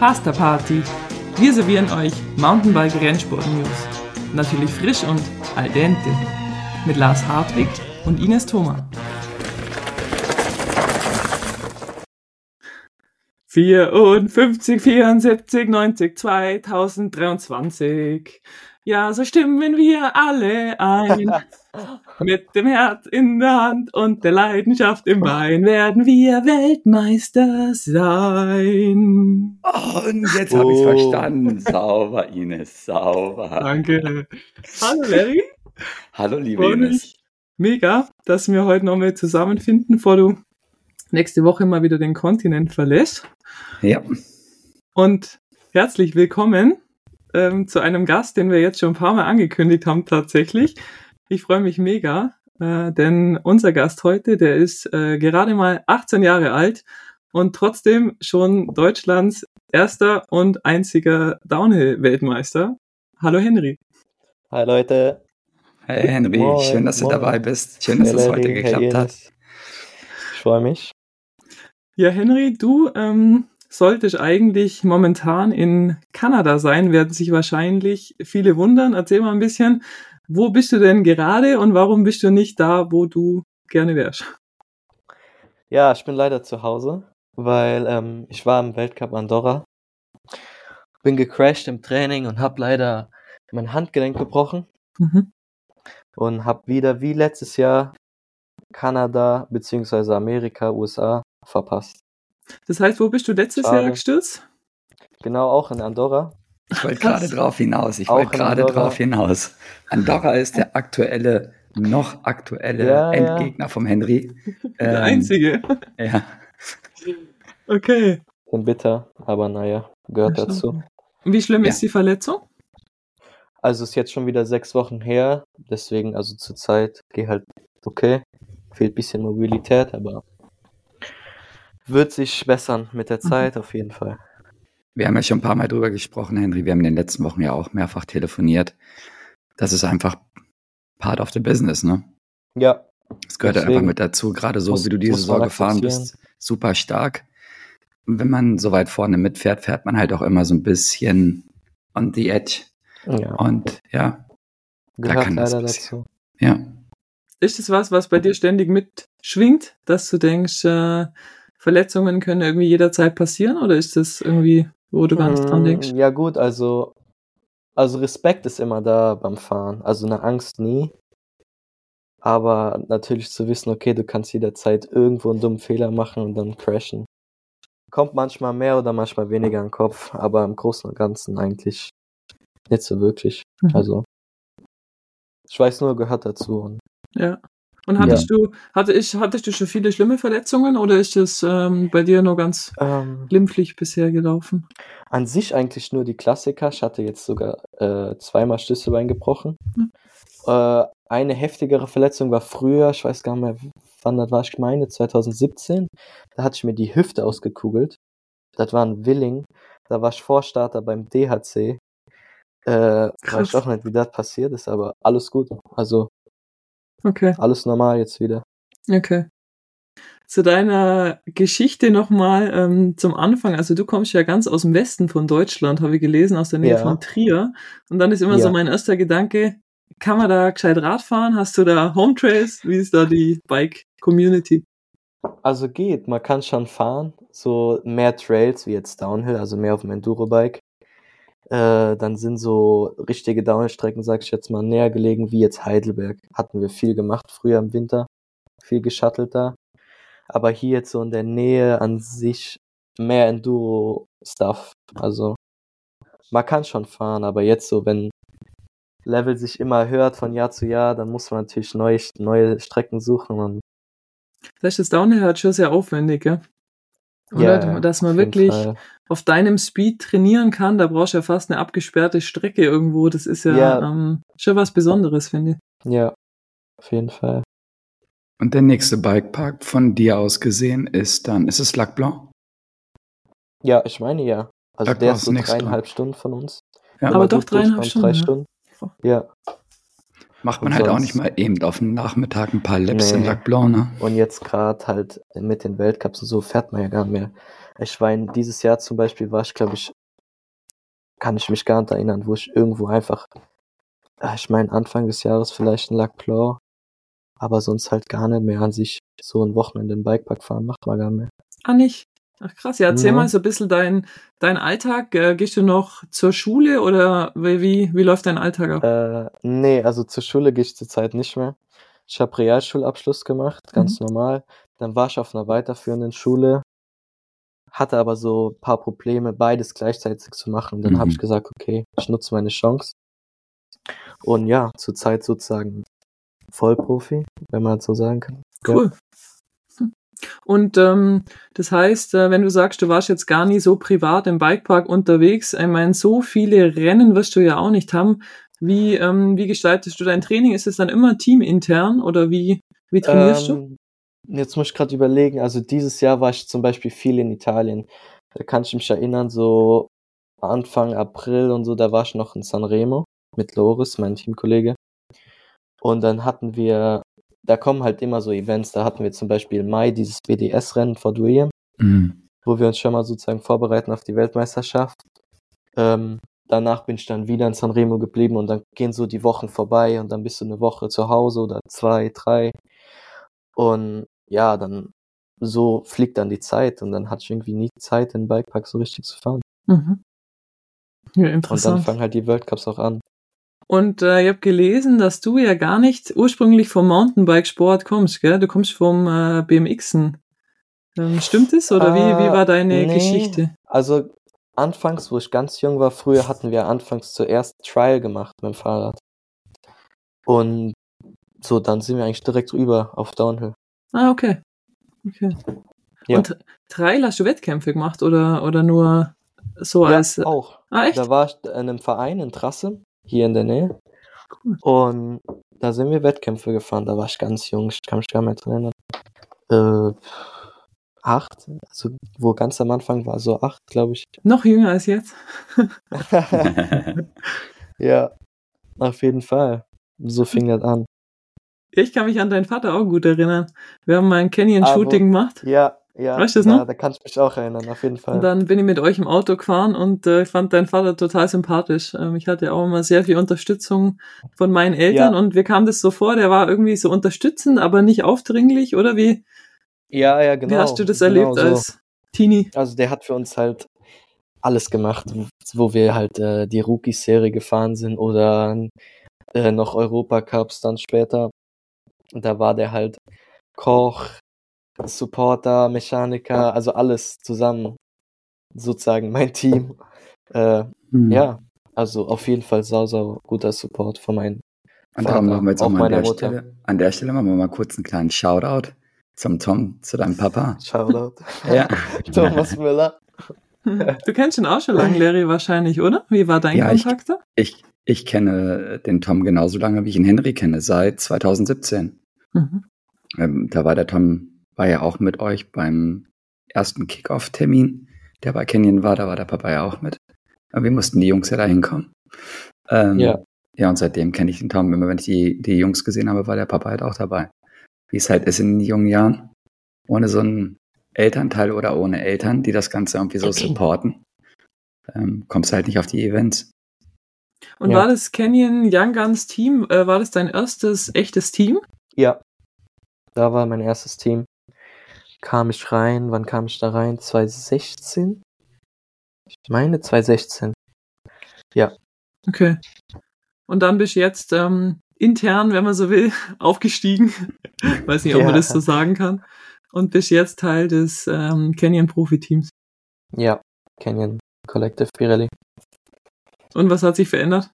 Pasta Party. Wir servieren euch Mountainbike Rennsport News. Natürlich frisch und al dente. Mit Lars Hartwig und Ines Thoma. 54, 74, 90, 2023. Ja, so stimmen wir alle ein. Mit dem Herz in der Hand und der Leidenschaft im Bein werden wir Weltmeister sein. Und jetzt habe ich Oh. verstanden. Sauber, Ines, sauber. Danke. Hallo Larry. Hallo, liebe Freue Ines. mega, dass wir heute nochmal zusammenfinden, bevor du nächste Woche mal wieder den Kontinent verlässt. Ja, Und herzlich willkommen ähm, zu einem Gast, den wir jetzt schon ein paar Mal angekündigt haben tatsächlich. Ich freue mich mega, äh, denn unser Gast heute, der ist äh, gerade mal 18 Jahre alt und trotzdem schon Deutschlands erster und einziger Downhill-Weltmeister. Hallo Henry. Hi Leute. hey Henry, Moin, schön, dass du moin. dabei bist. Schön, dass es heute geklappt hat. Ich freue mich. Ja, Henry, du ähm, solltest eigentlich momentan in Kanada sein, werden sich wahrscheinlich viele wundern. Erzähl mal ein bisschen, wo bist du denn gerade und warum bist du nicht da, wo du gerne wärst? Ja, ich bin leider zu Hause, weil ähm, ich war im Weltcup Andorra, bin gecrashed im Training und habe leider mein Handgelenk gebrochen Mhm. und habe wieder wie letztes Jahr Kanada beziehungsweise Amerika, USA verpasst. Das heißt, wo bist du letztes Schade. Jahr gestürzt? Genau auch in Andorra. Ich wollte gerade drauf hinaus. Ich wollte gerade Andorra. drauf hinaus. Andorra ist der aktuelle, noch aktuelle Ja, ja. Endgegner vom Henry. Der Ähm, einzige. Ja. Okay. Bin bitter, aber naja, gehört Ja, dazu. Wie schlimm Ja. ist die Verletzung? Also ist jetzt schon wieder sechs Wochen her, deswegen also zur Zeit geht halt okay. Fehlt bisschen Mobilität, aber wird sich bessern mit der Mhm. Zeit auf jeden Fall. Wir haben ja schon ein paar Mal drüber gesprochen, Henry. Wir haben in den letzten Wochen ja auch mehrfach telefoniert. Das ist einfach part of the business, ne? Ja, Es gehört ja Deswegen einfach mit dazu, gerade so, muss- wie du diese Saison gefahren bist. Super stark. Und wenn man so weit vorne mitfährt, fährt man halt auch immer so ein bisschen on the edge. ja. Und ja, gehört kann das dazu. ja. Ist es was, was bei dir ständig mitschwingt, dass du denkst, äh, Verletzungen können irgendwie jederzeit passieren oder ist das irgendwie, wo du gar nicht dran Mm, denkst? Ja gut, also also Respekt ist immer da beim Fahren, also eine Angst nie. Aber natürlich zu wissen, okay, du kannst jederzeit irgendwo einen dummen Fehler machen und dann crashen. Kommt manchmal mehr oder manchmal weniger in den Kopf, aber im Großen und Ganzen eigentlich nicht so wirklich. Mhm. Also ich weiß nur, gehört dazu. Und Ja. Und hattest du, hatte ich, hattest du schon viele schlimme Verletzungen oder ist das ähm, bei dir nur ganz ähm, glimpflich bisher gelaufen? An sich eigentlich nur die Klassiker. Ich hatte jetzt sogar äh, zweimal Schlüsselbein gebrochen. Hm. Äh, eine heftigere Verletzung war früher, ich weiß gar nicht mehr, wann das war, ich meine 2017. Da hatte ich mir die Hüfte ausgekugelt. Das war ein Willing. Da war ich Vorstarter beim DHC. Äh, weiß ich auch nicht, wie das passiert ist, aber alles gut. Also Okay, alles normal jetzt wieder. okay. Zu deiner Geschichte nochmal ähm, zum Anfang. Also du kommst ja ganz aus dem Westen von Deutschland, habe ich gelesen, aus der Nähe Ja. von Trier. Und dann ist immer Ja. so mein erster Gedanke, kann man da gescheit Rad fahren? Hast du da Home Trails? Wie ist da die Bike-Community? Also geht, man kann schon fahren, so mehr Trails wie jetzt Downhill, also mehr auf dem Enduro-Bike. Äh, dann sind so richtige Downhill-Strecken, sag ich jetzt mal, näher gelegen, wie jetzt Heidelberg. Hatten wir viel gemacht früher im Winter, viel geschuttelt da. Aber hier jetzt so in der Nähe an sich mehr Enduro-Stuff. Also man kann schon fahren, aber jetzt so, wenn Level sich immer hört von Jahr zu Jahr, dann muss man natürlich neue, neue Strecken suchen und Das ist Downhill halt schon sehr aufwendig, gell? Oder? Ja, Dass man wirklich Fall. Auf deinem Speed trainieren kann, da brauchst du ja fast eine abgesperrte Strecke irgendwo. Das ist ja, Ja. Ähm, schon was Besonderes, finde ich. Ja, auf jeden Fall. Und der nächste Bikepark von dir aus gesehen ist dann, ist es Lac Blanc? Ja, ich meine ja. Also Sag der ist so dreieinhalb Stunden von uns. Ja. Aber Immer doch dreieinhalb Stunden, Drei ja. Stunden. Oh. Ja. Macht man Und halt auch sonst- nicht mal eben auf den Nachmittag ein paar Laps in Nee. Lac Blanc, ne? Und jetzt gerade halt mit den Weltcups und so fährt man ja gar nicht mehr. Ich war in, dieses Jahr zum Beispiel, war ich glaube ich, kann ich mich gar nicht erinnern, wo ich irgendwo einfach, ah, ich meine Anfang des Jahres vielleicht ein Lac Blanc, aber sonst halt gar nicht mehr an sich so ein Wochenende im Bikepark fahren, macht man gar nicht mehr. Ah, nicht? Ach krass, ja, erzähl Ja. mal so ein bisschen dein, dein Alltag. Gehst du noch zur Schule oder wie, wie, wie läuft dein Alltag ab? Äh, nee, also zur Schule gehe ich zurzeit nicht mehr. Ich habe Realschulabschluss gemacht, ganz normal. Dann war ich auf einer weiterführenden Schule, hatte aber so ein paar Probleme, beides gleichzeitig zu machen. Dann habe Mhm. ich gesagt, okay, ich nutze meine Chance. Und ja, zurzeit sozusagen Vollprofi, wenn man das so sagen kann. Ja. Cool. Hm. Und ähm, das heißt, äh, wenn du sagst, du warst jetzt gar nie so privat im Bikepark unterwegs, ich meine, so viele Rennen wirst du ja auch nicht haben. Wie, ähm, wie gestaltest du dein Training? Ist es dann immer teamintern oder wie, wie trainierst du? Ähm, Jetzt muss ich gerade überlegen, also dieses Jahr war ich zum Beispiel viel in Italien. Da kann ich mich erinnern, so Anfang April und so, da war ich noch in Sanremo mit Loris, mein Teamkollege. Und dann hatten wir, da kommen halt immer so Events, da hatten wir zum Beispiel im Mai dieses BDS-Rennen Fort William, Mhm. wo wir uns schon mal sozusagen vorbereiten auf die Weltmeisterschaft. Ähm, danach bin ich dann wieder in Sanremo geblieben und dann gehen so die Wochen vorbei und dann bist du eine Woche zu Hause oder zwei, drei. Und ja, dann so fliegt dann die Zeit und dann hatte ich irgendwie nie Zeit, den Bikepark so richtig zu fahren. Mhm. Ja, Und dann interessant. fangen halt die Weltcups auch an. Und äh, ich habe gelesen, dass du ja gar nicht ursprünglich vom Mountainbike-Sport kommst, gell? Du kommst vom äh, BMXen. Ähm, stimmt es oder wie, wie Äh, war deine nee. Geschichte? Also anfangs, wo ich ganz jung war, früher hatten wir anfangs zuerst Trial gemacht mit dem Fahrrad. Und so, dann sind wir eigentlich direkt rüber auf Downhill. Ah, okay. Okay. Ja. Und Trail hast du Wettkämpfe gemacht oder, oder nur so als. ja, auch. ah, echt? Da war ich in einem Verein in Trasse, hier in der Nähe. Cool. Und da sind wir Wettkämpfe gefahren. Da war ich ganz jung, ich kann mich gar nicht erinnern. Äh, acht, also wo ganz am Anfang war, so acht, glaube ich. Noch jünger als jetzt. ja, auf jeden Fall. So fing das an. Ich kann mich an deinen Vater auch gut erinnern. Wir haben mal ein Ah, Canyon-Shooting wo- gemacht. Ja, ja. Weißt du das da, noch? Da kann ich mich auch erinnern, auf jeden Fall. Und dann bin ich mit euch im Auto gefahren und äh, ich fand deinen Vater total sympathisch. Ähm, ich hatte auch immer sehr viel Unterstützung von meinen Eltern Ja. und mir kam das so vor, der war irgendwie so unterstützend, aber nicht aufdringlich, oder wie, ja, ja, genau. wie hast du das genau erlebt so. als Teenie? Also der hat für uns halt alles gemacht, wo wir halt äh, die Rookie-Serie gefahren sind oder äh, noch Europacups dann später. Da war der halt Koch, Supporter, Mechaniker, also alles zusammen. Sozusagen mein Team. Äh, Mhm. ja, also auf jeden Fall sau, sau guter Support von meinen. Und darum machen wir jetzt auch mal an der, Mutter. Stelle, an der Stelle machen wir mal kurz einen kleinen Shoutout zum Tom, zu deinem Papa. Shoutout. Ja. Thomas Müller. Du kennst ihn auch schon lange, Larry, wahrscheinlich, oder? Wie war dein Ja, ich- Kontakt da? Ich, ich kenne den Tom genauso lange, wie ich ihn Henry kenne, seit 2017. Mhm. Ähm, da war der Tom, war ja auch mit euch beim ersten Kickoff-Termin, der bei Canyon war, da war der Papa ja auch mit. Aber wir mussten die Jungs ja da hinkommen. Ähm, Ja. Ja, und seitdem kenne ich den Tom. Immer wenn ich die, die Jungs gesehen habe, war der Papa halt auch dabei. Wie es halt ist in den jungen Jahren. Ohne so einen Elternteil oder ohne Eltern, die das Ganze irgendwie so supporten, ähm, kommst du halt nicht auf die Events. Und Ja. war das Canyon Young Guns Team, äh, war das dein erstes echtes Team? Ja, da war mein erstes Team. Kam ich rein, wann kam ich da rein? 2016? Ich meine 2016. Okay. Und dann bist du jetzt ähm, intern, wenn man so will, aufgestiegen. Weiß nicht, ob man Ja. das so sagen kann. Und bist jetzt Teil des ähm, Canyon Profi-Teams. Ja, Canyon Collective Pirelli. Und was hat sich verändert?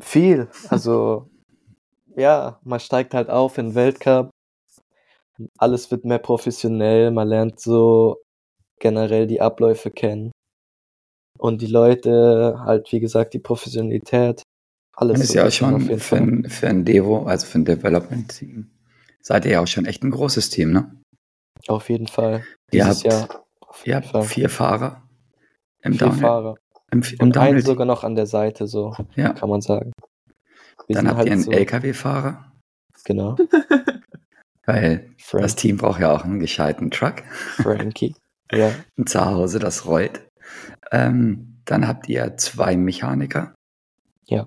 Viel. Also, ja, man steigt halt auf in den Weltcup. Alles wird mehr professionell. Man lernt so generell die Abläufe kennen. Und die Leute, halt, wie gesagt, die Professionalität. Alles Das ist so ja auch schon auf jeden für Fall. ein, für ein Devo, also für ein Development-Team, seid ihr ja auch schon echt ein großes Team, ne? Auf jeden Fall. Ihr Dieses habt, Jahr. Auf ihr habt Fall. vier Fahrer im Vier Downhill. Fahrer. Im, im Und einen Downhill sogar noch an der Seite, so ja. kann man sagen. Wir Dann habt halt ihr einen so- LKW-Fahrer, Genau. weil Frank, das Team braucht ja auch einen gescheiten Truck. Frankie. Ja, Ein Zuhause, das rollt. Ähm, dann habt ihr zwei Mechaniker. Ja.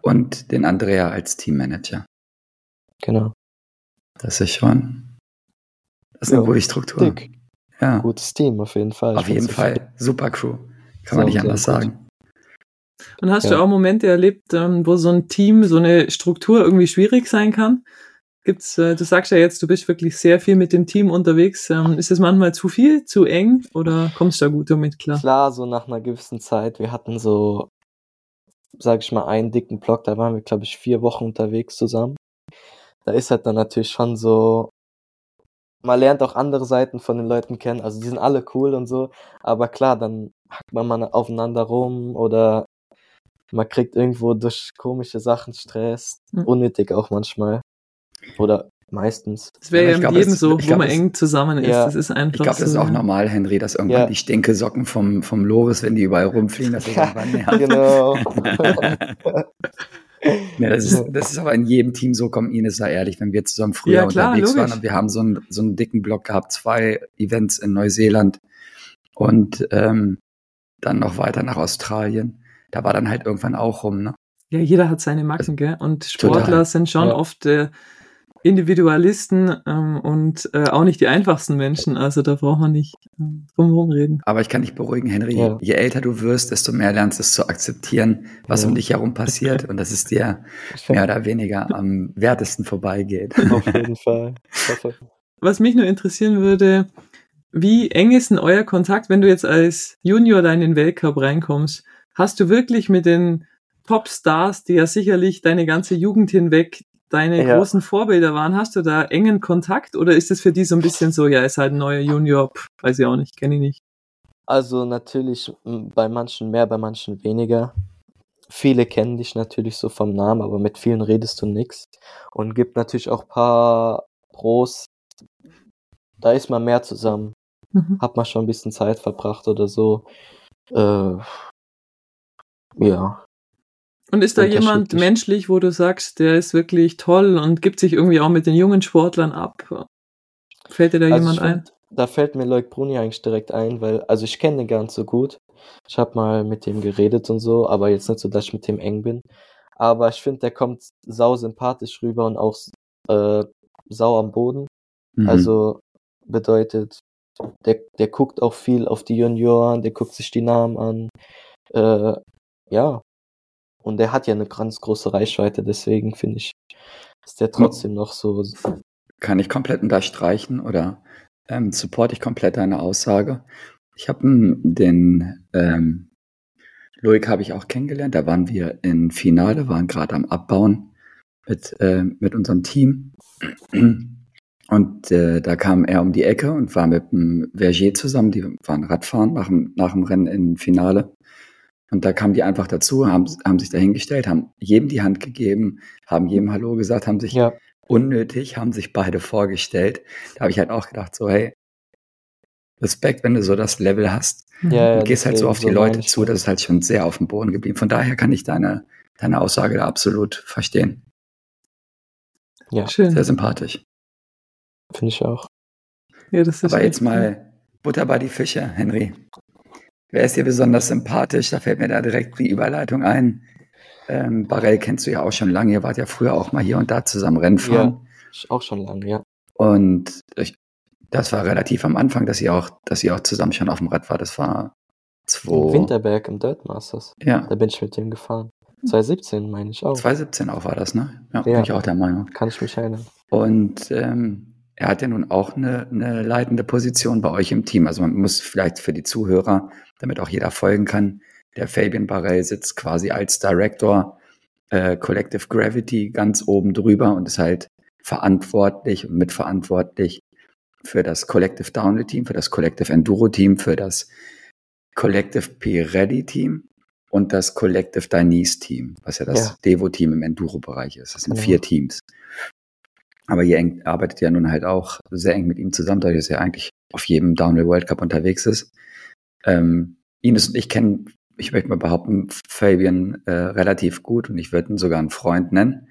Und den Andrea als Teammanager. genau. Das ist schon. Das ist eine Ja, gute Struktur. Dick. Ja, Gutes Team auf jeden Fall. auf jeden. Fall. Super Crew. Kann man Sehr, nicht anders gut. sagen. Und hast Ja. du auch Momente erlebt, ähm, wo so ein Team, so eine Struktur irgendwie schwierig sein kann? Gibt's, äh, du sagst ja jetzt, du bist wirklich sehr viel mit dem Team unterwegs. Ähm, ist es manchmal zu viel, zu eng oder kommst du da gut damit klar? Klar, so nach einer gewissen Zeit, wir hatten so, sag ich mal, einen dicken Block, da waren wir, glaube ich, vier Wochen unterwegs zusammen. Da ist halt dann natürlich schon so, man lernt auch andere Seiten von den Leuten kennen, also die sind alle cool und so, aber klar, dann hackt man mal aufeinander rum oder man kriegt irgendwo durch komische Sachen Stress, Mhm. unnötig auch manchmal. Oder meistens. Das wäre ja mit glaub, jedem es- so, wo glaub, man es- eng zusammen ist. Ja. Das ist einfach Ich glaube, das ist so. auch normal, Henry, dass irgendwann Ja. die Stinkesocken vom, vom Loris, wenn die überall rumfliegen, dass sie irgendwann nerven. Genau. Ja, das, ist, das ist aber in jedem Team so, komm, Ines, sei ehrlich, wenn wir zusammen früher Ja, klar, unterwegs logisch. waren und wir haben so einen, so einen dicken Block gehabt, zwei Events in Neuseeland und ähm, dann noch weiter nach Australien. Da war dann halt irgendwann auch rum, ne? Ja, jeder hat seine Macken, gell? Und Sportler Total. sind schon Ja. oft äh, Individualisten ähm, und äh, auch nicht die einfachsten Menschen. Also da braucht man nicht ähm, drum herum reden. Aber ich kann dich beruhigen, Henry, Ja. je älter du wirst, desto mehr lernst du es zu akzeptieren, was Ja. um dich herum passiert und dass es dir mehr oder weniger am wertesten vorbeigeht. Auf jeden Fall. Was mich nur interessieren würde, wie eng ist denn euer Kontakt, wenn du jetzt als Junior da in den Weltcup reinkommst? Hast du wirklich mit den Top-Stars, die ja sicherlich deine ganze Jugend hinweg deine Ja. großen Vorbilder waren, hast du da engen Kontakt oder ist es für die so ein bisschen so, ja, ist halt ein neuer Junior, pff, weiß ich auch nicht, kenne ich nicht. Also natürlich bei manchen mehr, bei manchen weniger. Viele kennen dich natürlich so vom Namen, aber mit vielen redest du nix. Und gibt natürlich auch paar Pros, da ist man mehr zusammen. Mhm. Hat man schon ein bisschen Zeit verbracht oder so. Äh, ja. Und ist da jemand menschlich, wo du sagst, der ist wirklich toll und gibt sich irgendwie auch mit den jungen Sportlern ab? Fällt dir da Also jemand ein? Da fällt mir Leuk Bruni eigentlich direkt ein, weil, also ich kenne den gar nicht so gut. Ich habe mal mit dem geredet und so, aber jetzt nicht so, dass ich mit dem eng bin. Aber ich finde, der kommt sau sympathisch rüber und auch äh, sau am Boden. Mhm. Also bedeutet, der, der guckt auch viel auf die Junioren, der guckt sich die Namen an. Äh, ja. Und der hat ja eine ganz große Reichweite, deswegen finde ich, ist der trotzdem noch so. kann ich komplett unterstreichen oder ähm, supporte ich komplett deine Aussage. Ich habe den ähm, Loic habe ich auch kennengelernt. Da waren wir im Finale, waren gerade am Abbauen mit, äh, mit unserem Team. Und äh, da kam er um die Ecke und war mit dem Verger zusammen. Die waren Radfahren nach dem, nach dem Rennen im Finale. Und da kamen die einfach dazu, haben, haben sich dahingestellt, haben jedem die Hand gegeben, haben jedem Hallo gesagt, haben sich Ja, unnötig, haben sich beide vorgestellt. Da habe ich halt auch gedacht, so, hey, Respekt, wenn du so das Level hast. Mhm. ja, ja. Und gehst halt so auf die meine Leute zu, das ist halt schon sehr auf dem Boden geblieben. Von daher kann ich deine, deine Aussage da absolut verstehen. Ja, Schön. Sehr sympathisch. finde ich auch. Ja, das ist Aber jetzt mal Butter bei die Fische, Henry. Wer ist dir besonders sympathisch? Da fällt mir da direkt die Überleitung ein. Ähm, Barell kennst du ja auch schon lange. Ihr wart ja früher auch mal hier und da zusammen Rennen fahren. Ist Auch schon lange, ja. Und ich, das war relativ am Anfang, dass ihr auch, dass ihr auch zusammen schon auf dem Rad war. Das war Im zwei, Winterberg im Dirt Masters. ja, Da bin ich mit dem gefahren. 2017 meine ich auch. 2017 auch war das, ne? Ja, Ja. bin ich auch der Meinung. Kann ich mich erinnern. Und ähm, er hat ja nun auch eine, eine leitende Position bei euch im Team. Also man muss vielleicht für die Zuhörer, damit auch jeder folgen kann, der Fabian Barrell sitzt quasi als Director äh, Collective Gravity ganz oben drüber und ist halt verantwortlich und mitverantwortlich für das Collective Downhill Team, für das Collective Enduro Team, für das Collective P-Ready Team und das Collective Dainese Team, was ja das Ja. Devo-Team im Enduro-Bereich ist. Das sind Genau. vier Teams. Aber ihr arbeitet ja nun halt auch sehr eng mit ihm zusammen, da er ja eigentlich auf jedem Downhill World Cup unterwegs ist. Ähm, Ines und ich kennen ich möchte mal behaupten, Fabian äh, relativ gut und ich würde ihn sogar einen Freund nennen.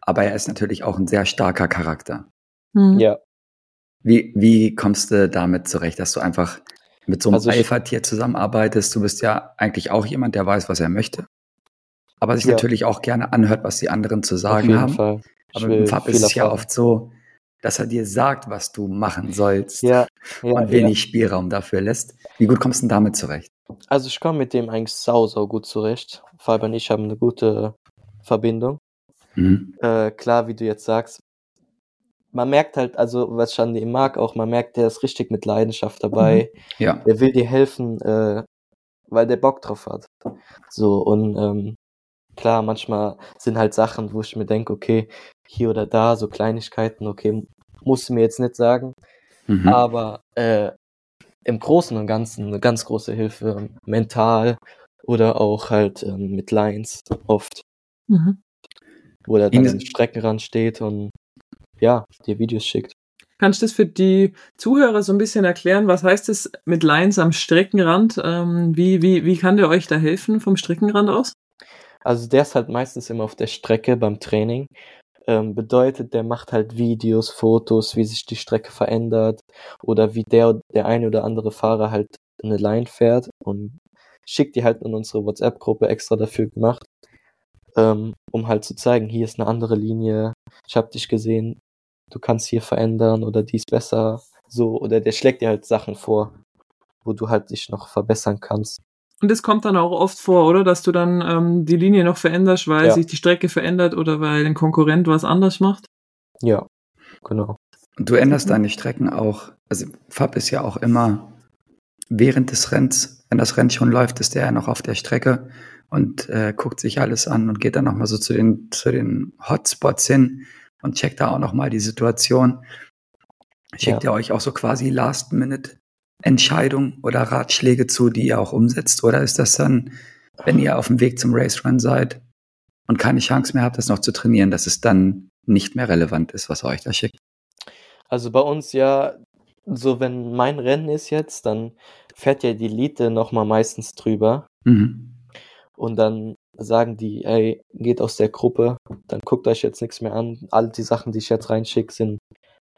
Aber er ist natürlich auch ein sehr starker Charakter. Mhm. Ja. Wie, wie kommst du damit zurecht, dass du einfach mit so einem also Alpha-Tier zusammenarbeitest? Du bist ja eigentlich auch jemand, der weiß, was er möchte. Aber sich ja. natürlich auch gerne anhört, was die anderen zu sagen haben. Fall. Aber mit dem Fab ist es ja oft so, dass er dir sagt, was du machen sollst ja, ja, und wenig ja. Spielraum dafür lässt. Wie gut kommst du denn damit zurecht? Also ich komme mit dem eigentlich sau, sau gut zurecht. Fabian und ich haben eine gute Verbindung. Mhm. Äh, klar, wie du jetzt sagst, man merkt halt, also was ich an dem mag auch, man merkt, der ist richtig mit Leidenschaft dabei. Mhm. Ja. Der will dir helfen, äh, weil der Bock drauf hat. So, und ähm, klar, manchmal sind halt Sachen, wo ich mir denke, okay, hier oder da, so Kleinigkeiten, okay, musst du mir jetzt nicht sagen. Mhm. Aber äh, im Großen und Ganzen eine ganz große Hilfe, mental oder auch halt ähm, mit Lines oft. Mhm. Wo er dann am Streckenrand steht und ja, dir Videos schickt. Kannst du das für die Zuhörer so ein bisschen erklären? Was heißt es mit Lines am Streckenrand? Ähm, wie, wie, wie kann der euch da helfen vom Streckenrand aus? Also der ist halt meistens immer auf der Strecke beim Training. Ähm, bedeutet, der macht halt Videos, Fotos, wie sich die Strecke verändert oder wie der, der eine oder andere Fahrer halt eine Line fährt und schickt die halt in unsere WhatsApp-Gruppe extra dafür gemacht, ähm, um halt zu zeigen, hier ist eine andere Linie, ich habe dich gesehen, du kannst hier verändern oder dies besser, so, oder der schlägt dir halt Sachen vor, wo du halt dich noch verbessern kannst. Und das kommt dann auch oft vor, oder? Dass du dann ähm, die Linie noch veränderst, weil ja. sich die Strecke verändert oder weil ein Konkurrent was anders macht? Ja, genau. Und du änderst deine Strecken auch, also Fab ist ja auch immer während des Rennens, wenn das Rennen schon läuft, ist der ja noch auf der Strecke und äh, guckt sich alles an und geht dann nochmal so zu den, zu den Hotspots hin und checkt da auch nochmal die Situation. Schickt ja. ihr euch auch so quasi Last-Minute Entscheidungen oder Ratschläge zu, die ihr auch umsetzt? Oder ist das dann, wenn ihr auf dem Weg zum Race Run seid und keine Chance mehr habt, das noch zu trainieren, dass es dann nicht mehr relevant ist, was er euch da schickt? Also bei uns ja, so wenn mein Rennen ist jetzt, dann fährt ja die Elite nochmal meistens drüber. Mhm. Und dann sagen die, ey, geht aus der Gruppe, dann guckt euch jetzt nichts mehr an. All die Sachen, die ich jetzt reinschicke, sind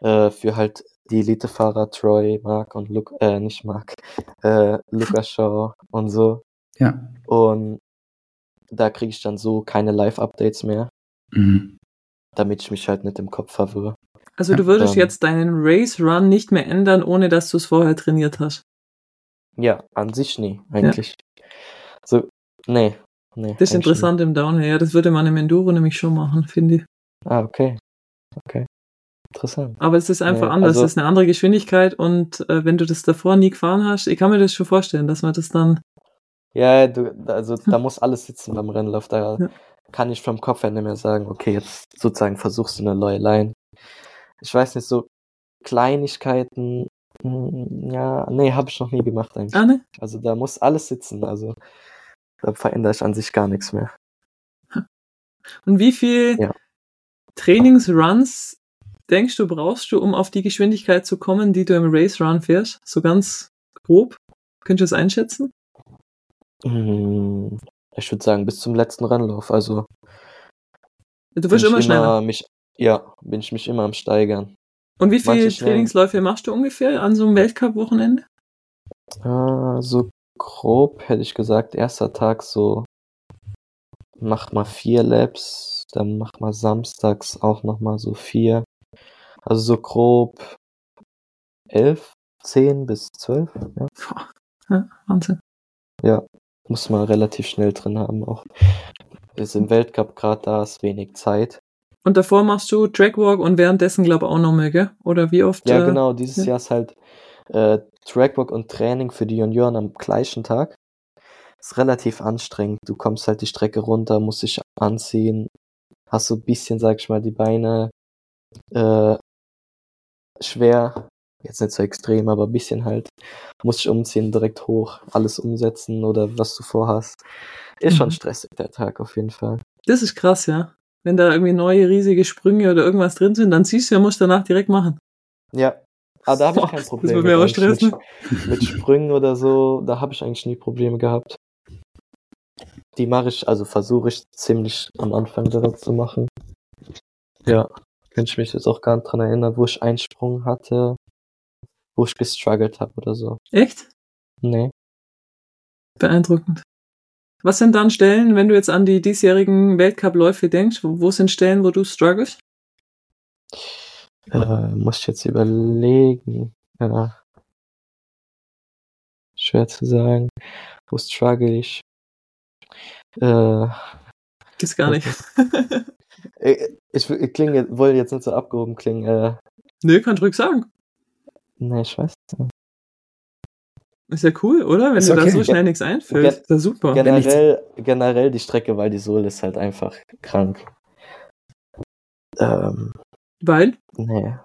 äh, für halt die Elitefahrer Troy, Mark und Luke, äh, nicht Mark, äh, Lucas Shaw und so. Ja. Und da kriege ich dann so keine Live-Updates mehr. Mhm. Damit ich mich halt nicht im Kopf verwirre. Also du würdest ähm, jetzt deinen Race Run nicht mehr ändern, ohne dass du es vorher trainiert hast. Ja, an sich nie, eigentlich. Ja. So, nee. nee das ist interessant nie. im Downhill, ja, das würde man im Enduro nämlich schon machen, finde ich. Ah, okay. Okay. Interessant. Aber es ist einfach ja, anders, also, es ist eine andere Geschwindigkeit und äh, wenn du das davor nie gefahren hast, ich kann mir das schon vorstellen, dass man das dann. Ja, du, also da muss alles sitzen beim Rennlauf. Da ja. kann ich vom Kopf her nicht mehr sagen, okay, jetzt sozusagen versuchst du eine neue Line. Ich weiß nicht, so Kleinigkeiten, hm, ja, nee, habe ich noch nie gemacht eigentlich. Ah, ne? Also da muss alles sitzen, also da verändere ich an sich gar nichts mehr. Und wie viel ja. Trainingsruns denkst du, brauchst du, um auf die Geschwindigkeit zu kommen, die du im Race Run fährst? So ganz grob? Könntest du das einschätzen? Hm, ich würde sagen, bis zum letzten Rennlauf. Also. Du wirst immer schneller. Mich, ja, bin ich mich immer am Steigern. Und wie viele Trainingsläufe machst du ungefähr an so einem Weltcup-Wochenende? Äh, so grob hätte ich gesagt, erster Tag so macht mal vier Laps, dann macht mal samstags auch nochmal so vier. Also so grob elf, zehn bis zwölf. Ja. ja Wahnsinn. Ja, muss man relativ schnell drin haben auch. Ist im Weltcup gerade da, ist wenig Zeit. Und davor machst du Trackwalk und währenddessen glaube ich auch noch mehr, gell? Oder wie oft? Ja, äh, genau. Dieses ja. Jahr ist halt äh, Trackwalk und Training für die Junioren am gleichen Tag. Ist relativ anstrengend. Du kommst halt die Strecke runter, musst dich anziehen, hast so ein bisschen, sag ich mal, die Beine äh, schwer, jetzt nicht so extrem, aber ein bisschen halt, muss ich umziehen, direkt hoch, alles umsetzen oder was du vorhast. Ist mhm. schon stressig, der Tag auf jeden Fall. Das ist krass, ja. Wenn da irgendwie neue riesige Sprünge oder irgendwas drin sind, dann siehst du ja, musst danach direkt machen. Ja. Aber da habe ich kein Problem. Das wird mir aber Stress, mit, mit Sprüngen oder so, da habe ich eigentlich nie Probleme gehabt. die mache ich, also versuche ich ziemlich am Anfang direkt zu machen. Ja, könnte ich mich jetzt auch gar nicht dran erinnern, wo ich Einsprung hatte, wo ich gestruggelt habe oder so. Echt? Nee. Beeindruckend. Was sind dann Stellen, wenn du jetzt an die diesjährigen Weltcup-Läufe denkst? Wo, wo sind Stellen, wo du struggles? Äh, muss ich jetzt überlegen. Ja. Schwer zu sagen. Wo struggle ich? Äh, Gibt's gar nicht. ich, ich, ich klinge, wollte jetzt nicht so abgehoben klingen. Äh, Nö, kann ruhig sagen. nee, ich weiß nicht. Ist ja cool, oder? Wenn Ist dir da okay. so schnell nichts einfällt. Gen- Ist ja super. Gen- Generell, generell die Strecke, weil die Sohle ist halt einfach krank. Ähm, Weil? nee.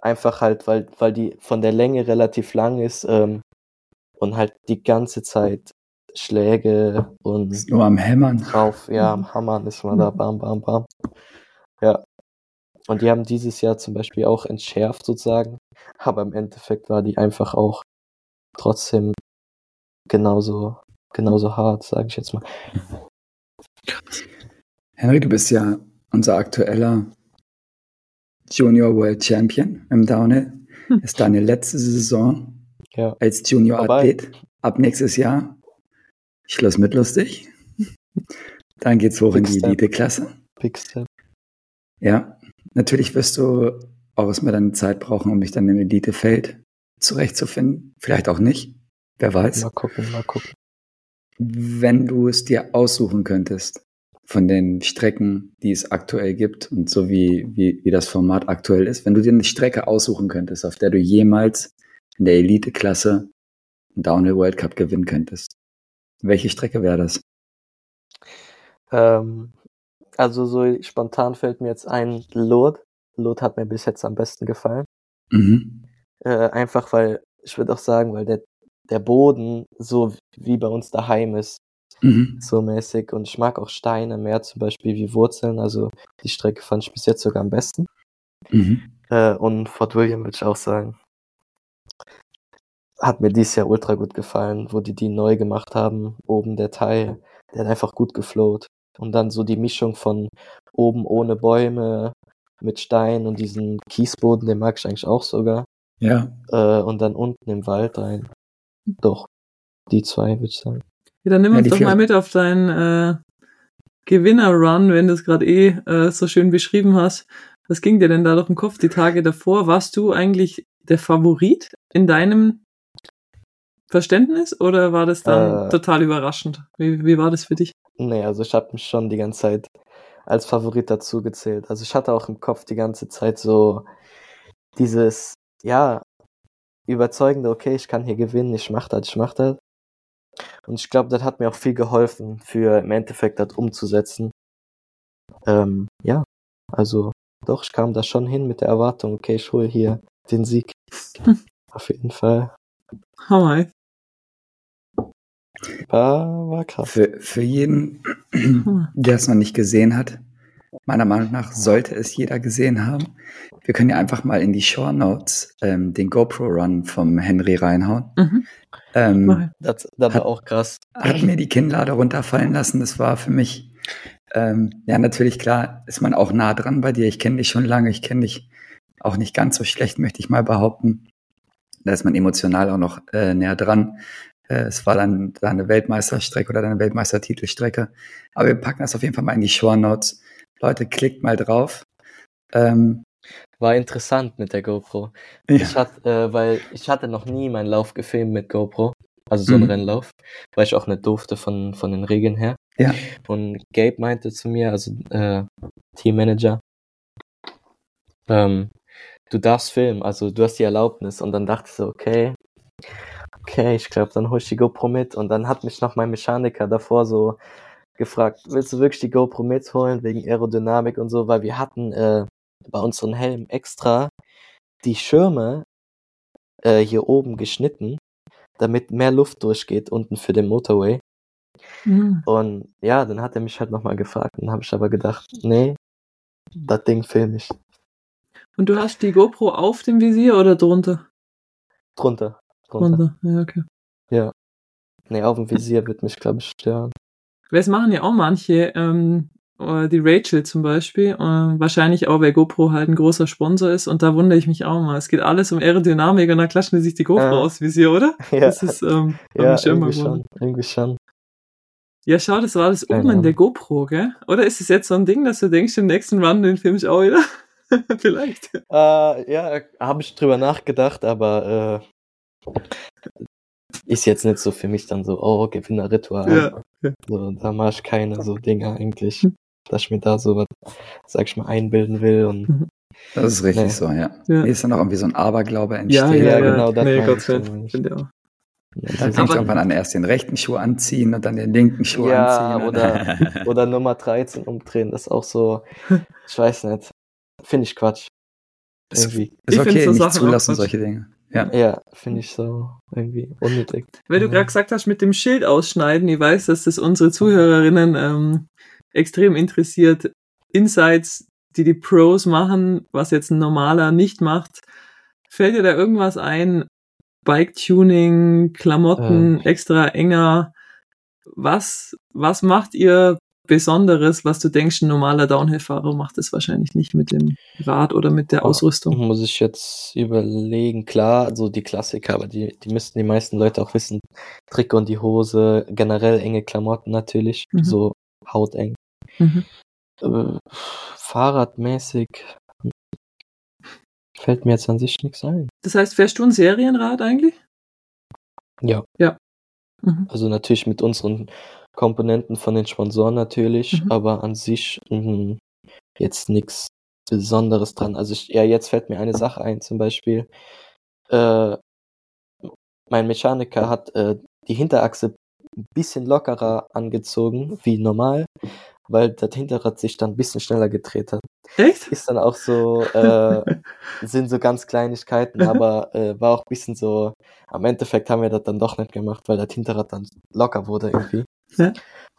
Einfach halt, weil, weil die von der Länge relativ lang ist ähm, und halt die ganze Zeit Schläge und Ist nur am Hämmern. drauf, ja, am Hammern ist man da, bam, bam, bam. Ja. Und die haben dieses Jahr zum Beispiel auch entschärft sozusagen, aber im Endeffekt war die einfach auch trotzdem genauso, genauso hart, sage ich jetzt mal. Henry, du bist ja unser aktueller Junior World Champion im Downhill. Hm. Ist deine letzte Saison Ja. als Junior. Athlet. Ab nächstes Jahr Schluss mit lustig. Dann geht's hoch in Big die step. Elite-Klasse. Big Step. Ja, natürlich wirst du auch erstmal deine Zeit brauchen, um dich dann im Elite-Feld zurechtzufinden. Vielleicht auch nicht. Wer weiß. Mal gucken, mal gucken. Wenn du es dir aussuchen könntest von den Strecken, die es aktuell gibt und so wie, wie, wie das Format aktuell ist, wenn du dir eine Strecke aussuchen könntest, auf der du jemals in der Elite-Klasse einen Downhill World Cup gewinnen könntest, welche Strecke wäre das? Ähm, also so spontan fällt mir jetzt ein Lot. Lot hat mir bis jetzt am besten gefallen. Mhm. Äh, einfach weil, ich würde auch sagen, weil der, der Boden so wie bei uns daheim ist, Mhm. so mäßig. Und ich mag auch Steine mehr zum Beispiel wie Wurzeln. Also die Strecke fand ich bis jetzt sogar am besten. Mhm. Äh, und Fort William würde ich auch sagen. Hat mir dieses Jahr ultra gut gefallen, wo die die neu gemacht haben. Oben der Teil, der hat einfach gut geflowt. Und dann so die Mischung von oben ohne Bäume mit Stein und diesen Kiesboden, den mag ich eigentlich auch sogar. Ja, Äh, und dann unten im Wald rein. Doch, die zwei würde ich sagen. Ja, dann nimm Ja, uns doch vier- mal mit auf deinen äh, Gewinner-Run, wenn du es gerade eh äh, so schön beschrieben hast. Was ging dir denn da durch den Kopf die Tage davor? Warst du eigentlich der Favorit in deinem Verständnis oder war das dann Äh. total überraschend? Wie, wie war das für dich? Nee, also ich habe mich schon die ganze Zeit als Favorit dazu gezählt. Also ich hatte auch im Kopf die ganze Zeit so dieses, ja, überzeugende, okay, ich kann hier gewinnen, ich mach das, ich mach das. Und ich glaube, das hat mir auch viel geholfen, für im Endeffekt das umzusetzen. Ähm, ja, also doch, ich kam da schon hin mit der Erwartung, okay, ich hole hier den Sieg. Hm. Auf jeden Fall. Hammer. War, war krass. für, für jeden, Hammer. der es noch nicht gesehen hat, meiner Meinung nach sollte es jeder gesehen haben. Wir können ja einfach mal in die Show Notes ähm, den GoPro-Run vom Henry reinhauen. Mhm. Ähm. Das, das Hat- war auch krass. hat mir die Kinnlade runterfallen lassen. Das war für mich, ähm, ja, natürlich klar, ist man auch nah dran bei dir. Ich kenne dich schon lange. Ich kenne dich auch nicht ganz so schlecht, möchte ich mal behaupten. Da ist man emotional auch noch äh, näher dran. Äh, es war dann deine Weltmeisterstrecke oder deine Weltmeistertitelstrecke. Aber wir packen das auf jeden Fall mal in die Show Notes. Leute, klickt mal drauf. Ähm, War interessant mit der GoPro. ja. Ich hatte, äh, weil ich hatte noch nie meinen Lauf gefilmt mit GoPro, also so einen Mhm. Rennlauf, weil ich auch nicht durfte von, von den Regeln her. Ja. Und Gabe meinte zu mir, also äh, Teammanager, ähm, du darfst filmen, also du hast die Erlaubnis. Und dann dachte ich so, okay, okay, ich glaube, dann hol ich die GoPro mit. Und dann hat mich noch mein Mechaniker davor so gefragt, willst du wirklich die GoPro mitholen wegen Aerodynamik und so, weil wir hatten äh, bei unseren Helmen extra die Schirme äh, hier oben geschnitten, damit mehr Luft durchgeht unten für den Motorway. Mhm. Und ja, dann hat er mich halt nochmal gefragt. Dann habe ich aber gedacht, nee, das Ding film ich. Und du hast die GoPro auf dem Visier oder drunter? Drunter. Drunter. Ja, okay. Nee, auf dem Visier wird mich, glaube ich, stören. Weil es machen ja auch manche, ähm, äh, die Rachel zum Beispiel, äh, wahrscheinlich auch, weil GoPro halt ein großer Sponsor ist und da wundere ich mich auch mal. Es geht alles um Aerodynamik und dann klatschen die sich die GoPro Ja. aus wie sie, oder? Ja, Das ist, ähm, ja mich schon immer irgendwie schon. Irgendwie schon. Ja, schau, das war das Omen Ahnung. der GoPro, gell? Oder ist es jetzt so ein Ding, dass du denkst, im nächsten Run den film ich auch wieder? Vielleicht. Äh, ja, habe ich drüber nachgedacht, aber äh, ist jetzt nicht so für mich dann so, oh, Gewinnerritual. Ja, ja. So, da mache ich keine so Dinge eigentlich, Hm. dass ich mir da so was, sag ich mal, einbilden will und Das ist richtig Nee. so, ja. Ja. Mir ist dann auch irgendwie so ein Aberglaube Ja, entsteht. ja, Ja, ja. genau, das nee, Gott ich sei so Dank. nicht. Finde ich auch. Dann du irgendwann an, erst den rechten Schuh anziehen und dann den linken Schuh Ja, anziehen. oder- oder Nummer 13 umdrehen, das ist auch so, ich weiß nicht, finde ich Quatsch. ist, Irgendwie. ist Ich okay, so nicht Sachen zulassen, solche Dinge. Ja. Ja, finde ich so irgendwie unnötig. Weil du gerade gesagt hast, mit dem Schild ausschneiden, ich weiß, dass das unsere Zuhörerinnen ähm, extrem interessiert. Insights, die die Pros machen, was jetzt ein normaler nicht macht. Fällt dir da irgendwas ein? Bike-Tuning, Klamotten, extra enger. Was, was macht ihr Besonderes, was du denkst, ein normaler Downhill-Fahrer macht es wahrscheinlich nicht mit dem Rad oder mit der Oh. Ausrüstung? Muss ich jetzt überlegen, klar, so die Klassiker, aber die, die müssten die meisten Leute auch wissen. Trick und die Hose, generell enge Klamotten natürlich, Mhm. so hauteng. Mhm. Äh, fahrradmäßig fällt mir jetzt an sich nichts ein. Das heißt, fährst du ein Serienrad eigentlich? Ja. Ja. Mhm. Also natürlich mit unseren Komponenten von den Sponsoren natürlich, Mhm. aber an sich mh, jetzt nichts Besonderes dran. Also ich, ja, jetzt fällt mir eine Sache ein, zum Beispiel, äh, mein Mechaniker hat äh, die Hinterachse ein bisschen lockerer angezogen wie normal, weil das Hinterrad sich dann ein bisschen schneller gedreht hat. Echt? Ist dann auch so, äh, sind so ganz Kleinigkeiten, aber äh, war auch ein bisschen so, am Endeffekt haben wir das dann doch nicht gemacht, weil das Hinterrad dann locker wurde irgendwie. Ja.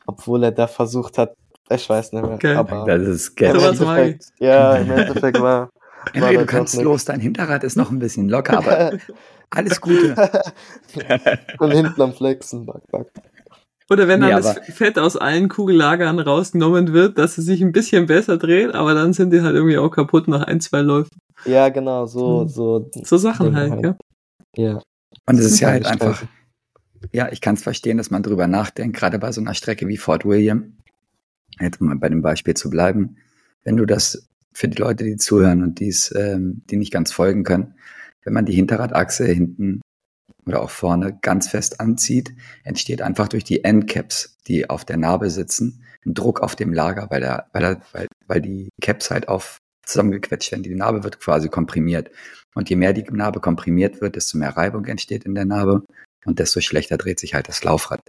Obwohl er da versucht hat, ich weiß nicht mehr, Geil. aber Das ist im. Sowas mag Endeffekt, ja, im Endeffekt war, Henry, du kannst los, dein Hinterrad ist noch ein bisschen locker, aber alles Gute. und hinten am Flexen, back, back. Oder wenn dann Nee, das Fett aus allen Kugellagern rausgenommen wird, dass es sich ein bisschen besser dreht, aber dann sind die halt irgendwie auch kaputt nach ein, zwei Läufen. Ja, genau, so, Hm. so, So Sachen halt, halt. gell? ja. Und es ist ja halt einfach, ja, ich kann es verstehen, dass man drüber nachdenkt, gerade bei so einer Strecke wie Fort William, jetzt um mal bei dem Beispiel zu bleiben, wenn du das für die Leute, die zuhören und die's, ähm, die nicht ganz folgen können, wenn man die Hinterradachse hinten oder auch vorne ganz fest anzieht, entsteht einfach durch die Endcaps, die auf der Narbe sitzen, ein Druck auf dem Lager, weil, der, weil, der, weil, weil die Caps halt auf zusammengequetscht werden. Die Narbe wird quasi komprimiert. Und je mehr die Narbe komprimiert wird, desto mehr Reibung entsteht in der Narbe und desto schlechter dreht sich halt das Laufrad.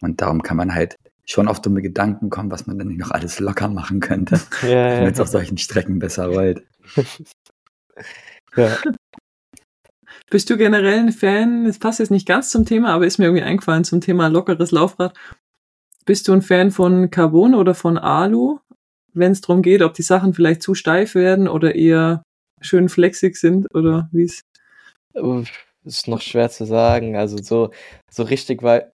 Und darum kann man halt schon auf dumme Gedanken kommen, was man dann nicht noch alles locker machen könnte, Ja, damit es ja. auf solchen Strecken besser rollt. ja. Bist du generell ein Fan, das passt jetzt nicht ganz zum Thema, aber ist mir irgendwie eingefallen zum Thema lockeres Laufrad. Bist du ein Fan von Carbon oder von Alu, wenn es darum geht, ob die Sachen vielleicht zu steif werden oder eher schön flexig sind oder wie es? Ist noch schwer zu sagen. Also so, so richtig weil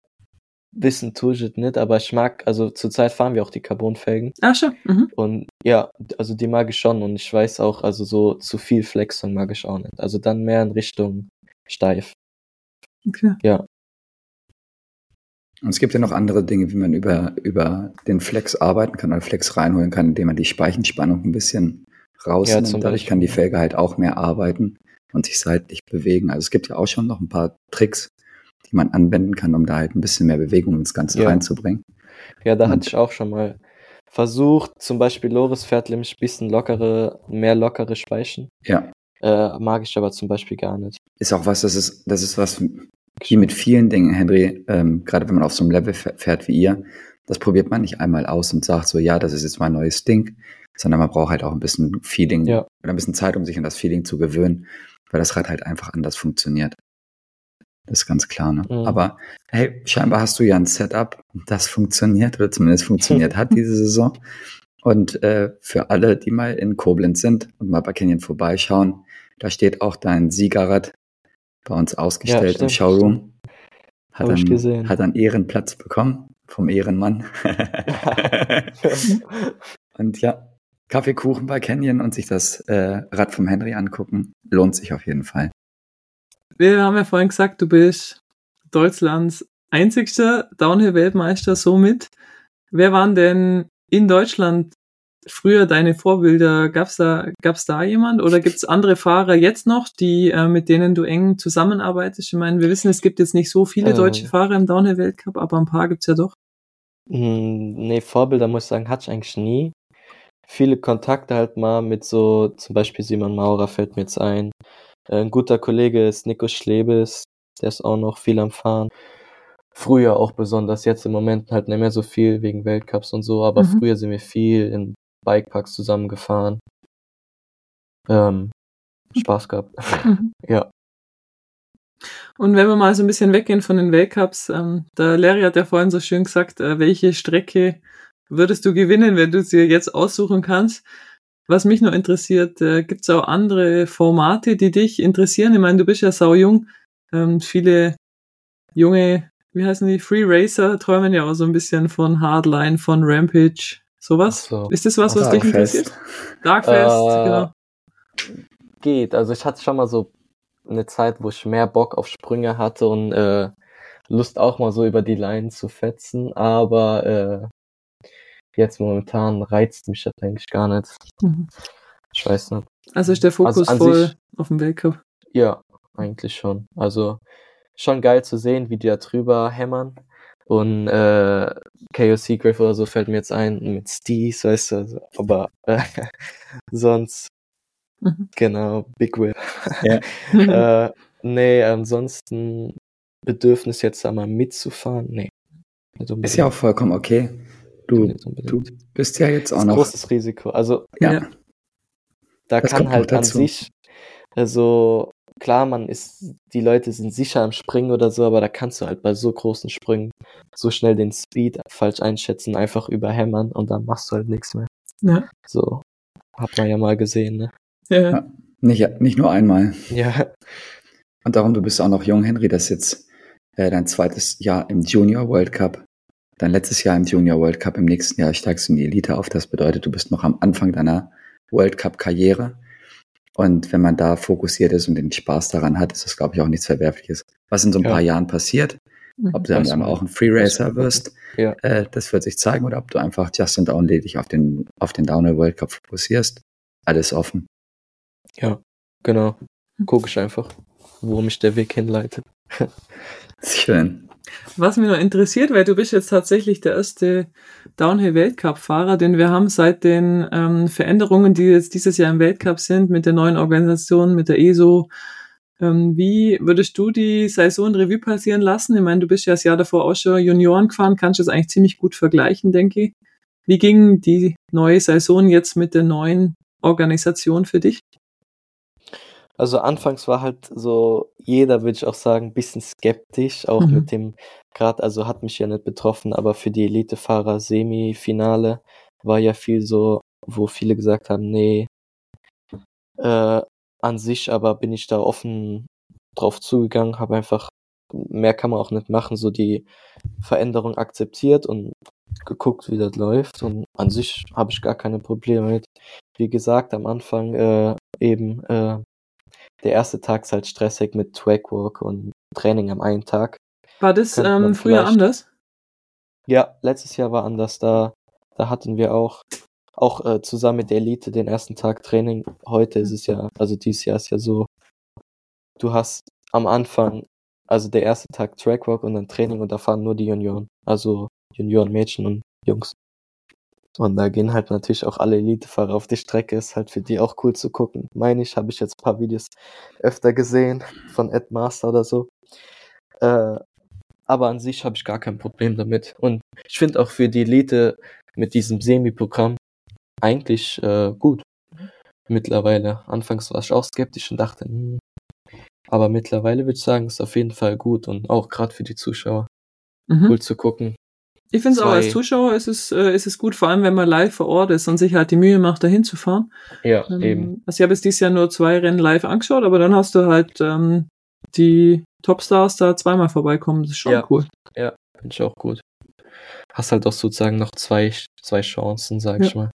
wissen tue ich es nicht, aber ich mag, also zurzeit fahren wir auch die Carbonfelgen Ah, schon. Mhm. und ja, also die mag ich schon und ich weiß auch, also so zu viel Flexung mag ich auch nicht. Also dann mehr in Richtung steif. Okay. Und es gibt ja noch andere Dinge, wie man über, über den Flex arbeiten kann oder Flex reinholen kann, indem man die Speichenspannung ein bisschen rausnimmt. zum Dadurch kann die ja. Felge halt auch mehr arbeiten und sich seitlich bewegen. Also es gibt ja auch schon noch ein paar Tricks, die man anwenden kann, um da halt ein bisschen mehr Bewegung ins Ganze Ja. reinzubringen. Ja, da Und- hatte ich auch schon mal versucht, zum Beispiel Loris fährt nämlich ein bisschen lockere, mehr lockere Speichen. Ja. Äh, mag ich aber zum Beispiel gar nicht. Ist auch was, das ist, das ist was, wie mit vielen Dingen, Henry, ähm, gerade wenn man auf so einem Level fäh- fährt wie ihr, das probiert man nicht einmal aus und sagt so, ja, das ist jetzt mein neues Ding, sondern man braucht halt auch ein bisschen Feeling Ja. oder ein bisschen Zeit, um sich an das Feeling zu gewöhnen, weil das Rad halt einfach anders funktioniert. Das ist ganz klar, ne? Mhm. Aber hey, scheinbar hast du ja ein Setup, das funktioniert oder zumindest funktioniert hat diese Saison. Und äh, für alle, die mal in Koblenz sind und mal bei Canyon vorbeischauen, da steht auch dein Siegerrad bei uns ausgestellt im stimmt, Showroom. Hat gesehen. hat dann Ehrenplatz bekommen vom Ehrenmann. und ja, Kaffeekuchen bei Canyon und sich das äh, Rad vom Henry angucken, lohnt sich auf jeden Fall. Wir haben ja vorhin gesagt, du bist Deutschlands einzigster Downhill-Weltmeister somit. Wer waren denn in Deutschland früher deine Vorbilder? Gab's da, gab's da jemand oder gibt's andere Fahrer jetzt noch, die äh, mit denen du eng zusammenarbeitest? Ich meine, wir wissen, es gibt jetzt nicht so viele Äh. deutsche Fahrer im Downhill-Weltcup, aber ein paar gibt's ja doch. Hm, Nee, Vorbilder muss ich sagen, hatte ich eigentlich nie. Viele Kontakte halt mal mit so, zum Beispiel Simon Maurer fällt mir jetzt ein. Äh, Ein guter Kollege ist Nico Schlebes, der ist auch noch viel am Fahren. Früher auch besonders, jetzt im Moment halt nicht mehr so viel wegen Weltcups und so, aber Mhm. früher sind wir viel in Bikeparks zusammengefahren. Ähm, Spaß gehabt. Mhm. Ja. Und wenn wir mal so ein bisschen weggehen von den Weltcups, ähm, der Larry hat ja vorhin so schön gesagt, äh, welche Strecke würdest du gewinnen, wenn du sie jetzt aussuchen kannst? Was mich noch interessiert, äh, gibt es auch andere Formate, die dich interessieren? Ich meine, du bist ja sau jung. Ähm, viele junge, wie heißen die, Free Racer träumen ja auch so ein bisschen von Hardline, von Rampage, sowas. So. Ist das was, was dich Darkfest. interessiert? Darkfest, Äh, genau. Geht. Also ich hatte schon mal so eine Zeit, wo ich mehr Bock auf Sprünge hatte und äh, Lust auch mal so über die Line zu fetzen, aber äh, jetzt momentan reizt mich das eigentlich gar nicht. Mhm. Ich weiß nicht. Also ist der Fokus an voll sich- auf dem Weltcup. Ja, eigentlich schon. Also schon geil zu sehen, wie die da drüber hämmern. Und äh, KOC Griff oder so fällt mir jetzt ein mit Steez, weißt du, also, aber äh, sonst Mhm. genau, Big Will. Ja. äh, nee, ansonsten Bedürfnis jetzt da mal mitzufahren, nee. Unbedingt. Ist ja auch vollkommen okay. Du, Nicht unbedingt. du bist ja jetzt Das auch ist noch. großes Risiko. Also Ja, Ja. da Das kann halt an sich, also klar, man ist, die Leute sind sicher am Springen oder so, aber da kannst du halt bei so großen Sprüngen so schnell den Speed falsch einschätzen, einfach überhämmern und dann machst du halt nichts mehr. ja. So, hat man ja mal gesehen, ne? Ja. Ja. nicht, nicht nur einmal. Ja, Und darum, du bist auch noch jung, Henry. Das ist jetzt äh, dein zweites Jahr im Junior World Cup. Dein letztes Jahr im Junior World Cup. Im nächsten Jahr steigst du in die Elite auf. Das bedeutet, du bist noch am Anfang deiner World Cup Karriere. Und wenn man da fokussiert ist und den Spaß daran hat, ist das, glaube ich, auch nichts Verwerfliches. Was in so ein Ja. paar Jahren passiert, ob du dann auch ein Free Racer Weiß man. wirst, Ja. äh, das wird sich zeigen, oder ob du einfach just and only dich auf den, auf den Downhill World Cup fokussierst. Alles offen. ja, genau. Guck ich einfach, wo mich der Weg hinleitet. Schön. Was mich noch interessiert, weil du bist jetzt tatsächlich der erste Downhill-Weltcup-Fahrer, denn wir haben seit den ähm, Veränderungen, die jetzt dieses Jahr im Weltcup sind, mit der neuen Organisation, mit der ESO, ähm, wie würdest du die Saison Revue passieren lassen? Ich meine, du bist ja das Jahr davor auch schon Junioren gefahren, kannst du das eigentlich ziemlich gut vergleichen, denke ich. Wie ging die neue Saison jetzt mit der neuen Organisation für dich? Also anfangs war halt so, jeder würde ich auch sagen, ein bisschen skeptisch, auch Mhm. mit dem, gerade, also hat mich ja nicht betroffen, aber für die Elitefahrer Semifinale war ja viel so, wo viele gesagt haben, nee, äh, an sich aber bin ich da offen drauf zugegangen, habe einfach, mehr kann man auch nicht machen, so die Veränderung akzeptiert und geguckt, wie das läuft und an sich habe ich gar keine Probleme mit. Wie gesagt, am Anfang äh, eben äh, der erste Tag ist halt stressig mit Twagwalk und Training am einen Tag. War das ähm, früher anders? Ja, letztes Jahr war anders. Da, da hatten wir auch, auch äh, zusammen mit der Elite den ersten Tag Training. Heute ist es ja, also dieses Jahr ist ja so, du hast am Anfang, also der erste Tag Trackwalk und dann Training und da fahren nur die Junioren. Also Junioren, Mädchen und Jungs. Und da gehen halt natürlich auch alle Elitefahrer auf die Strecke. Ist halt für die auch cool zu gucken. Meine ich, habe ich jetzt ein paar Videos öfter gesehen von Ed Master oder so. Äh, aber an sich habe ich gar kein Problem damit. Und ich finde auch für die Elite mit diesem Semi-Programm eigentlich äh, gut. Mittlerweile. Anfangs war ich auch skeptisch und dachte, hm. aber mittlerweile würde ich sagen, ist auf jeden Fall gut und auch gerade für die Zuschauer Mhm. cool zu gucken. Ich finde es auch als Zuschauer ist es, äh, ist es gut, vor allem wenn man live vor Ort ist und sich halt die Mühe macht, dahin zu fahren. Ja, Ähm, eben. Also ich habe jetzt dieses Jahr nur zwei Rennen live angeschaut, aber dann hast du halt ähm, die Topstars da zweimal vorbeikommen, das ist schon Ja. cool. Finde ich auch gut. Hast halt auch sozusagen noch zwei, zwei Chancen, sag Ja. ich mal.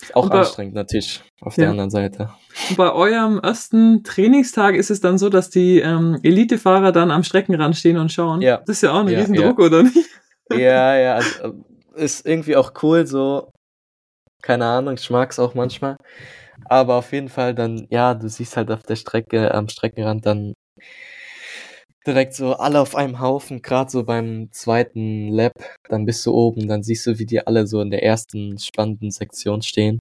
Ist auch bei- anstrengend natürlich, auf Ja. der anderen Seite. Und bei eurem ersten Trainingstag ist es dann so, dass die ähm, Elitefahrer dann am Streckenrand stehen und schauen. Ja. Das ist ja auch ein Ja, Riesendruck, oder nicht? Ja, ja, also, ist irgendwie auch cool, so, keine Ahnung, ich mag's auch manchmal. Aber auf jeden Fall dann, ja, du siehst halt auf der Strecke, am Streckenrand dann direkt so alle auf einem Haufen, gerade so beim zweiten Lap, dann bist du oben, dann siehst du, wie die alle so in der ersten spannenden Sektion stehen.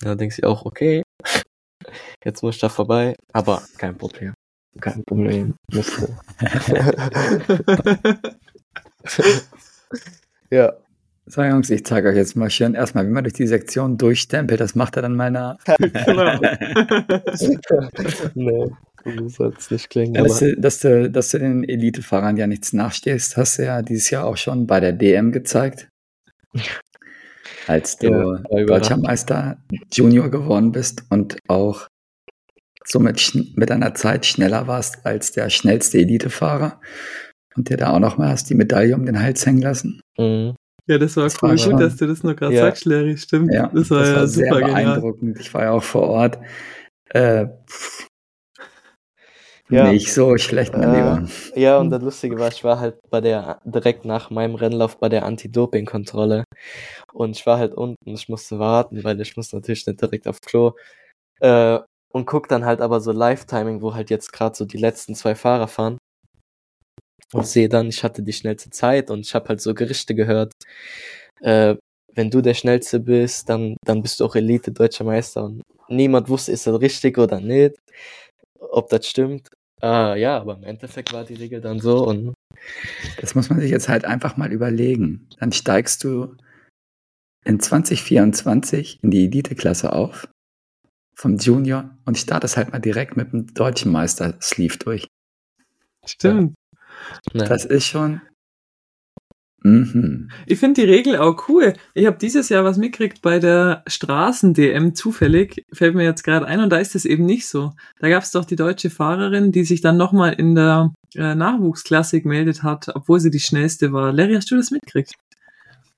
Da denkst du auch, okay, jetzt muss ich da vorbei, aber kein Problem. Kein Problem. Musste. ja. So, Jungs, ich zeige euch jetzt mal schön erstmal, wie man durch die Sektion durchstempelt. Das macht er dann mal nach. genau. nee, so soll es nicht klingen. Ja, dass, du, dass, du, dass du den Elitefahrern ja nichts nachstehst, hast du ja dieses Jahr auch schon bei der DM gezeigt. Als du Ja, deutscher. Meister Junior geworden bist und auch somit mit einer Zeit schneller warst als der schnellste Elitefahrer und dir da auch noch mal hast die Medaille um den Hals hängen lassen. Mhm. Ja, das war Das cool. war Gut, schon- dass du das noch gerade Ja. sagst, Larry. Stimmt. Ja, das war ja sehr super genial. beeindruckend. Ich war ja auch vor Ort. Äh, pff, Ja. Nicht so schlecht, mein Äh, Lieber. Ja, und das Lustige war, ich war halt bei der, direkt nach meinem Rennlauf bei der Anti-Doping-Kontrolle. Und ich war halt unten, ich musste warten, weil ich muss natürlich nicht direkt auf Klo. Äh, und guck dann halt aber so Live-Timing, wo halt jetzt gerade so die letzten zwei Fahrer fahren. Und sehe dann, ich hatte die schnellste Zeit und ich habe halt so Gerichte gehört. Äh, wenn du der Schnellste bist, dann, dann bist du auch Elite Deutscher Meister. Und niemand wusste, ist das richtig oder nicht, ob das stimmt. Äh, ja, aber im Endeffekt war die Regel dann so und Das muss man sich jetzt halt einfach mal überlegen. Dann steigst du in 2024 in die Elite-Klasse auf, vom Junior, und startest halt mal direkt mit dem deutschen Meister-Sleeve durch. Stimmt. Ne, Das ist schon. Mhm. Ich finde die Regel auch cool. Ich habe dieses Jahr was mitgekriegt bei der Straßen-DM zufällig, fällt mir jetzt gerade ein, und da ist es eben nicht so. Da gab es doch die deutsche Fahrerin, die sich dann nochmal in der äh, Nachwuchsklasse gemeldet hat, obwohl sie die schnellste war. Larry, hast du das mitgekriegt?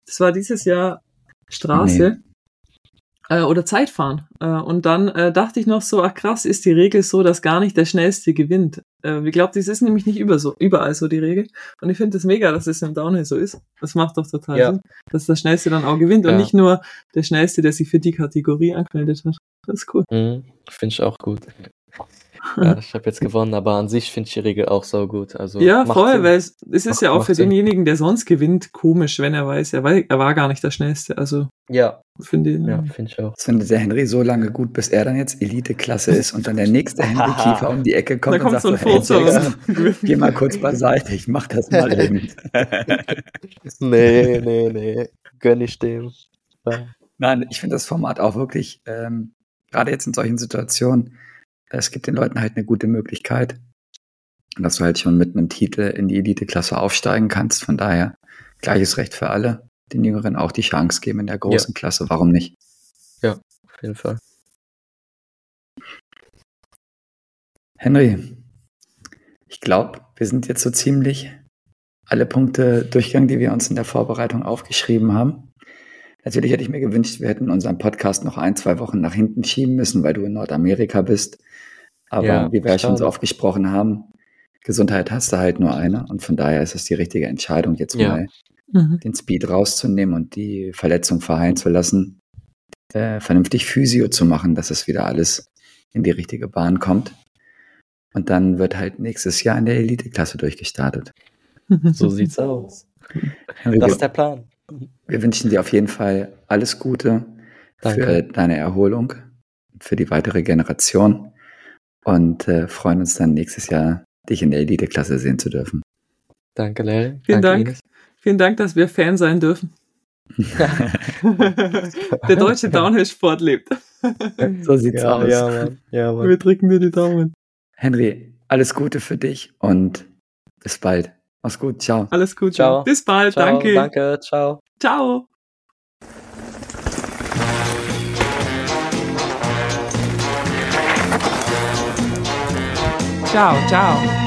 Das war dieses Jahr Straße. Äh, oder Zeitfahren. Äh, und dann äh, dachte ich noch so, ach krass, ist die Regel so, dass gar nicht der Schnellste gewinnt. Äh, ich glaube, das ist nämlich nicht über so, überall so die Regel. Und ich finde es das mega, dass es im Downhill so ist. Das macht doch total Ja. Sinn, dass der Schnellste dann auch gewinnt und Ja. nicht nur der Schnellste, der sich für die Kategorie angemeldet hat. Das ist cool. mhm, finde ich auch gut. Ja, ich habe jetzt gewonnen, aber an sich finde ich die Regel auch so gut. Also ja, voll, Sinn. weil es, es ist Macht- ja auch für Sinn. denjenigen, der sonst gewinnt, komisch, wenn er weiß, er war, er war gar nicht der Schnellste. Also Ja, finde ich. ja, finde ich auch. Das findet der Henry so lange gut, bis er dann jetzt Elite-Klasse ist und dann der nächste Henry Kiefer um die Ecke kommt Da kommt und so ein sagt, hey, Furzer Jackson, und geh mal kurz beiseite, ich mach das mal eben. Nee, nee, nee. Gönn ich dem. Nein, ich finde das Format auch wirklich, ähm, gerade jetzt in solchen Situationen, es gibt den Leuten halt eine gute Möglichkeit, dass du halt schon mit einem Titel in die Elite-Klasse aufsteigen kannst. Von daher gleiches Recht für alle, den Jüngeren auch die Chance geben in der großen Klasse. Warum nicht? Auf jeden Fall. Henry, ich glaube, wir sind jetzt so ziemlich alle Punkte durchgegangen, die wir uns in der Vorbereitung aufgeschrieben haben. Natürlich hätte ich mir gewünscht, wir hätten unseren Podcast noch ein, zwei Wochen nach hinten schieben müssen, weil du in Nordamerika bist. Aber Ja, wie wir ja schon so oft gesprochen haben, Gesundheit hast du halt nur eine und von daher ist es die richtige Entscheidung, jetzt Ja. mal Mhm. den Speed rauszunehmen und die Verletzung verheilen zu lassen, äh, vernünftig Physio zu machen, dass es wieder alles in die richtige Bahn kommt. Und dann wird halt nächstes Jahr in der Elite-Klasse durchgestartet. So sieht's aus. Henry, Das ist der Plan. wir wünschen dir auf jeden Fall alles Gute für Danke. deine Erholung, für die weitere Generation und äh, freuen uns dann nächstes Jahr, dich in der Elite-Klasse sehen zu dürfen. Danke, Larry. Vielen Danke, Dank. Vielen Dank, dass wir Fan sein dürfen. Der deutsche Downhill-Sport lebt. So sieht's Ja, aus. ja, Mann. Ja, Mann. Wir drücken dir die Daumen. Henry, alles Gute für dich und bis bald. Mach's gut, ciao. Alles gut. Ciao. Bis bald. Ciao, danke. Danke, ciao. Ciao. 加油加油！